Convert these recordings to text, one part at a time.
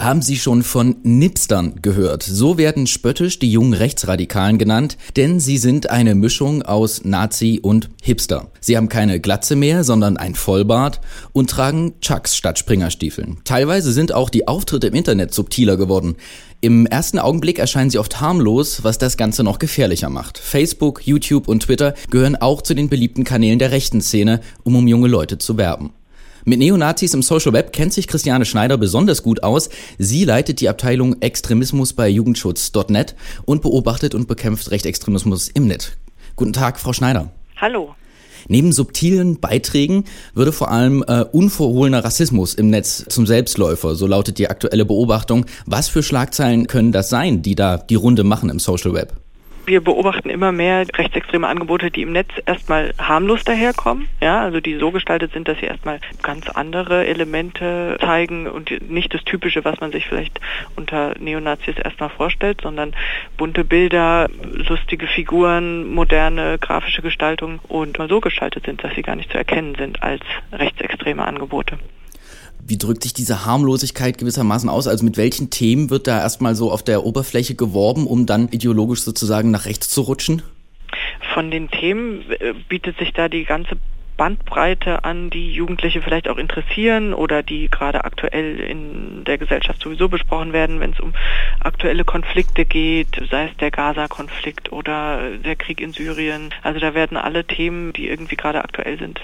Haben Sie schon von Nipstern gehört? So werden spöttisch die jungen Rechtsradikalen genannt, denn sie sind eine Mischung aus Nazi und Hipster. Sie haben keine Glatze mehr, sondern ein Vollbart und tragen Chucks statt Springerstiefeln. Teilweise sind auch die Auftritte im Internet subtiler geworden. Im ersten Augenblick erscheinen sie oft harmlos, was das Ganze noch gefährlicher macht. Facebook, YouTube und Twitter gehören auch zu den beliebten Kanälen der rechten Szene, um um junge Leute zu werben. Mit Neonazis im Social Web kennt sich Christiane Schneider besonders gut aus. Sie leitet die Abteilung Extremismus bei Jugendschutz.net und beobachtet und bekämpft Rechtsextremismus im Netz. Guten Tag, Frau Schneider. Hallo. Neben subtilen Beiträgen würde vor allem äh, unverhohlener Rassismus im Netz zum Selbstläufer, so lautet die aktuelle Beobachtung. Was für Schlagzeilen können das sein, die da die Runde machen im Social Web? Wir beobachten immer mehr rechtsextreme Angebote, die im Netz erstmal harmlos daherkommen, ja, also die so gestaltet sind, dass sie erstmal ganz andere Elemente zeigen und nicht das Typische, was man sich vielleicht unter Neonazis erstmal vorstellt, sondern bunte Bilder, lustige Figuren, moderne grafische Gestaltung und so gestaltet sind, dass sie gar nicht zu erkennen sind als rechtsextreme Angebote. Wie drückt sich diese Harmlosigkeit gewissermaßen aus? Also mit welchen Themen wird da erstmal so auf der Oberfläche geworben, um dann ideologisch sozusagen nach rechts zu rutschen? Von den Themen äh, bietet sich da die ganze Bandbreite an, die Jugendliche vielleicht auch interessieren oder die gerade aktuell in der Gesellschaft sowieso besprochen werden, wenn es um aktuelle Konflikte geht, sei es der Gaza-Konflikt oder der Krieg in Syrien. Also da werden alle Themen, die irgendwie gerade aktuell sind,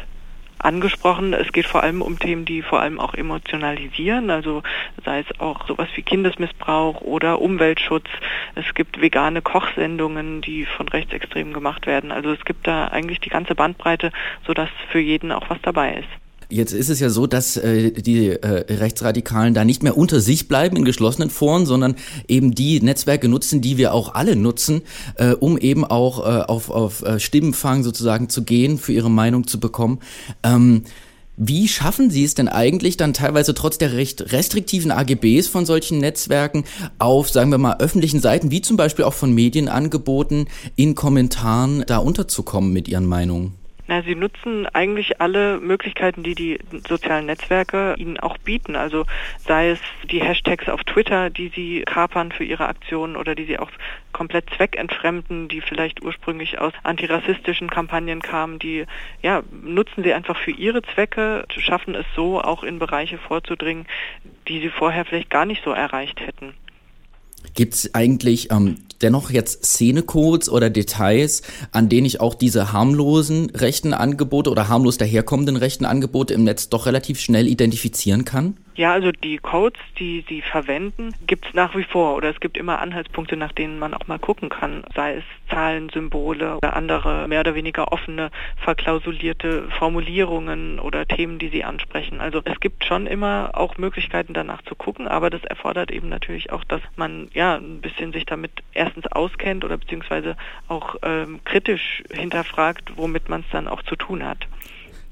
angesprochen. Es geht vor allem um Themen, die vor allem auch emotionalisieren, also sei es auch sowas wie Kindesmissbrauch oder Umweltschutz. Es gibt vegane Kochsendungen, die von Rechtsextremen gemacht werden. Also es gibt da eigentlich die ganze Bandbreite, sodass für jeden auch was dabei ist. Jetzt ist es ja so, dass äh, die äh, Rechtsradikalen da nicht mehr unter sich bleiben in geschlossenen Foren, sondern eben die Netzwerke nutzen, die wir auch alle nutzen, äh, um eben auch äh, auf, auf äh, Stimmenfang sozusagen zu gehen, für ihre Meinung zu bekommen. Ähm, wie schaffen Sie es denn eigentlich dann teilweise trotz der recht restriktiven AGBs von solchen Netzwerken auf, sagen wir mal, öffentlichen Seiten, wie zum Beispiel auch von Medienangeboten, in Kommentaren da unterzukommen mit Ihren Meinungen? Na, sie nutzen eigentlich alle Möglichkeiten, die die sozialen Netzwerke ihnen auch bieten. Also sei es die Hashtags auf Twitter, die sie kapern für ihre Aktionen oder die sie auch komplett zweckentfremden, die vielleicht ursprünglich aus antirassistischen Kampagnen kamen, die ja nutzen sie einfach für ihre Zwecke, schaffen es so auch in Bereiche vorzudringen, die sie vorher vielleicht gar nicht so erreicht hätten. Gibt es eigentlich ähm, dennoch jetzt Szenecodes oder Details, an denen ich auch diese harmlosen rechten Angebote oder harmlos daherkommenden rechten Angebote im Netz doch relativ schnell identifizieren kann? Ja, also die Codes, die sie verwenden, gibt es nach wie vor oder es gibt immer Anhaltspunkte, nach denen man auch mal gucken kann, sei es Zahlen, Symbole oder andere mehr oder weniger offene, verklausulierte Formulierungen oder Themen, die sie ansprechen. Also es gibt schon immer auch Möglichkeiten danach zu gucken, aber das erfordert eben natürlich auch, dass man ja ein bisschen sich damit erstens auskennt oder beziehungsweise auch ähm, kritisch hinterfragt, womit man es dann auch zu tun hat.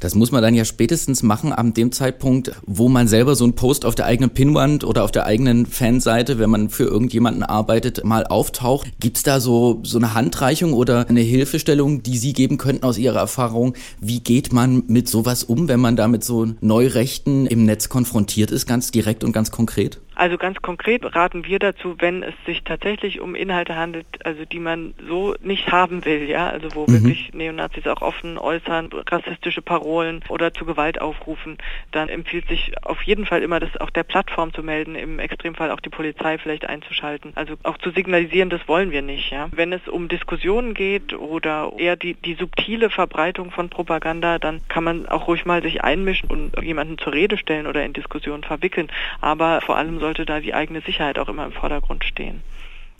Das muss man dann ja spätestens machen an dem Zeitpunkt, wo man selber so einen Post auf der eigenen Pinwand oder auf der eigenen Fanseite, wenn man für irgendjemanden arbeitet, mal auftaucht. Gibt's da so, so eine Handreichung oder eine Hilfestellung, die Sie geben könnten aus Ihrer Erfahrung? Wie geht man mit sowas um, wenn man da mit so Neurechten im Netz konfrontiert ist, ganz direkt und ganz konkret? Also ganz konkret raten wir dazu, wenn es sich tatsächlich um Inhalte handelt, also die man so nicht haben will, ja, also wo mhm. wirklich Neonazis auch offen äußern, rassistische Parolen oder zu Gewalt aufrufen, dann empfiehlt sich auf jeden Fall immer, das auch der Plattform zu melden, im Extremfall auch die Polizei vielleicht einzuschalten. Also auch zu signalisieren, das wollen wir nicht, ja. Wenn es um Diskussionen geht oder eher die, die subtile Verbreitung von Propaganda, dann kann man auch ruhig mal sich einmischen und jemanden zur Rede stellen oder in Diskussionen verwickeln. Aber vor allem sollte da die eigene Sicherheit auch immer im Vordergrund stehen.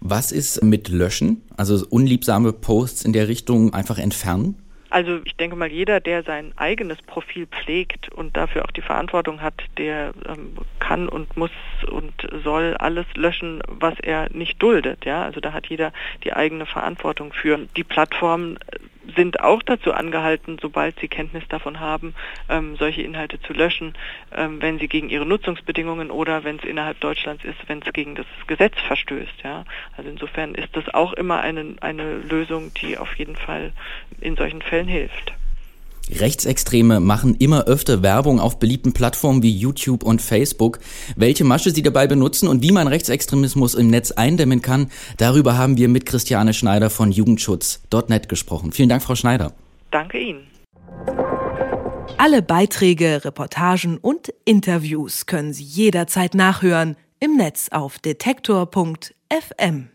Was ist mit Löschen? Also unliebsame Posts in der Richtung einfach entfernen? Also ich denke mal, jeder, der sein eigenes Profil pflegt und dafür auch die Verantwortung hat, der ähm, kann und muss und soll alles löschen, was er nicht duldet. Ja, also da hat jeder die eigene Verantwortung für. Die Plattformen sind auch dazu angehalten, sobald sie Kenntnis davon haben, ähm, solche Inhalte zu löschen, ähm, wenn sie gegen ihre Nutzungsbedingungen oder wenn es innerhalb Deutschlands ist, wenn es gegen das Gesetz verstößt. Ja? Also insofern ist das auch immer eine, eine Lösung, die auf jeden Fall in solchen Fällen hilft. Rechtsextreme machen immer öfter Werbung auf beliebten Plattformen wie YouTube und Facebook. Welche Masche sie dabei benutzen und wie man Rechtsextremismus im Netz eindämmen kann, darüber haben wir mit Christiane Schneider von Jugendschutz.net gesprochen. Vielen Dank, Frau Schneider. Danke Ihnen. Alle Beiträge, Reportagen und Interviews können Sie jederzeit nachhören im Netz auf detektor.fm.